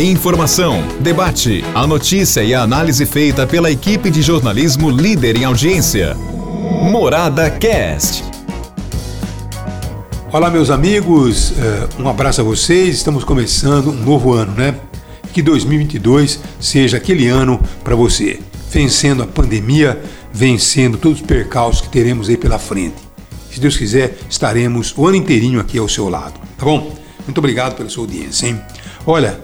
Informação, debate, a notícia e a análise feita pela equipe de jornalismo líder em audiência. Morada Cast. Olá, meus amigos, eh, um abraço a vocês. Estamos começando um novo ano, né? Que 2022 seja aquele ano para você, vencendo a pandemia, vencendo todos os percalços que teremos aí pela frente. Se Deus quiser, estaremos o ano inteirinho aqui ao seu lado, tá bom? Muito obrigado pela sua audiência, hein? Olha,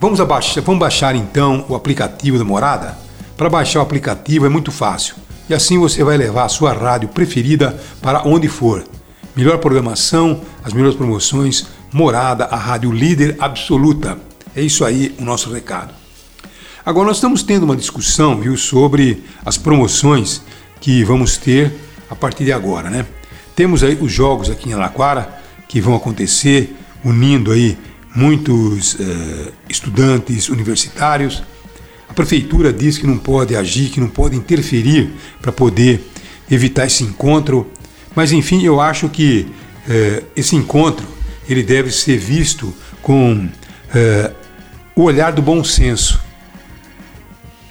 vamos, abaixar, vamos baixar então o aplicativo da Morada? Para baixar o aplicativo é muito fácil. E assim você vai levar a sua rádio preferida para onde for. Melhor programação, as melhores promoções, Morada, a rádio líder absoluta. É isso aí o nosso recado. Agora nós estamos tendo uma discussão, viu, sobre as promoções que vamos ter a partir de agora, né? Temos aí os jogos aqui em Alaquara que vão acontecer, unindo aí muitos eh, estudantes universitários. A prefeitura diz que não pode agir, que não pode interferir para poder evitar esse encontro. Mas enfim, eu acho que eh, esse encontro ele deve ser visto com eh, o olhar do bom senso.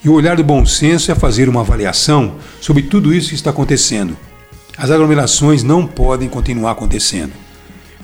E o olhar do bom senso é fazer uma avaliação sobre tudo isso que está acontecendo. As aglomerações não podem continuar acontecendo.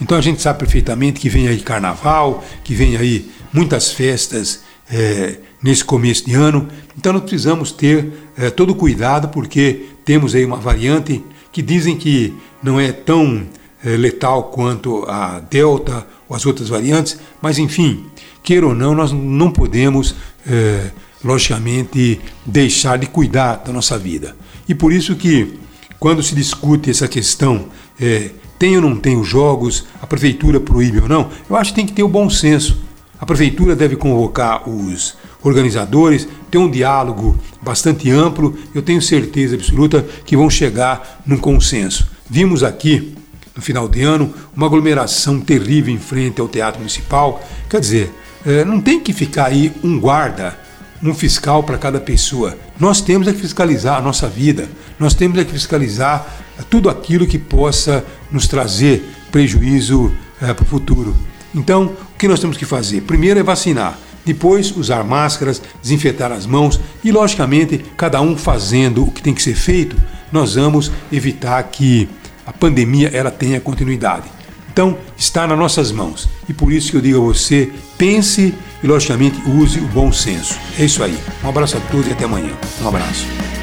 Então a gente sabe perfeitamente que vem aí carnaval, que vem aí muitas festas é, nesse começo de ano. Então nós precisamos ter é, todo cuidado porque temos aí uma variante que dizem que não é tão é, letal quanto a Delta ou as outras variantes, mas enfim, queira ou não, nós não podemos, é, logicamente, deixar de cuidar da nossa vida. E por isso que, quando se discute essa questão é, tem ou não tem os jogos, a prefeitura proíbe ou não, eu acho que tem que ter o bom senso. A prefeitura deve convocar os organizadores, ter um diálogo bastante amplo, eu tenho certeza absoluta que vão chegar num consenso. Vimos aqui, no final de ano, uma aglomeração terrível em frente ao Teatro Municipal. Quer dizer, eh, não tem que ficar aí um guarda, um fiscal para cada pessoa. Nós temos é que fiscalizar a nossa vida, nós temos é que fiscalizar tudo aquilo que possa nos trazer prejuízo é, para o futuro. Então, o que nós temos que fazer? Primeiro é vacinar, depois usar máscaras, desinfetar as mãos e, logicamente, cada um fazendo o que tem que ser feito, nós vamos evitar que a pandemia ela tenha continuidade. Então, está nas nossas mãos. E por isso que eu digo a você, pense e, logicamente, use o bom senso. É isso aí. Um abraço a todos e até amanhã. Um abraço.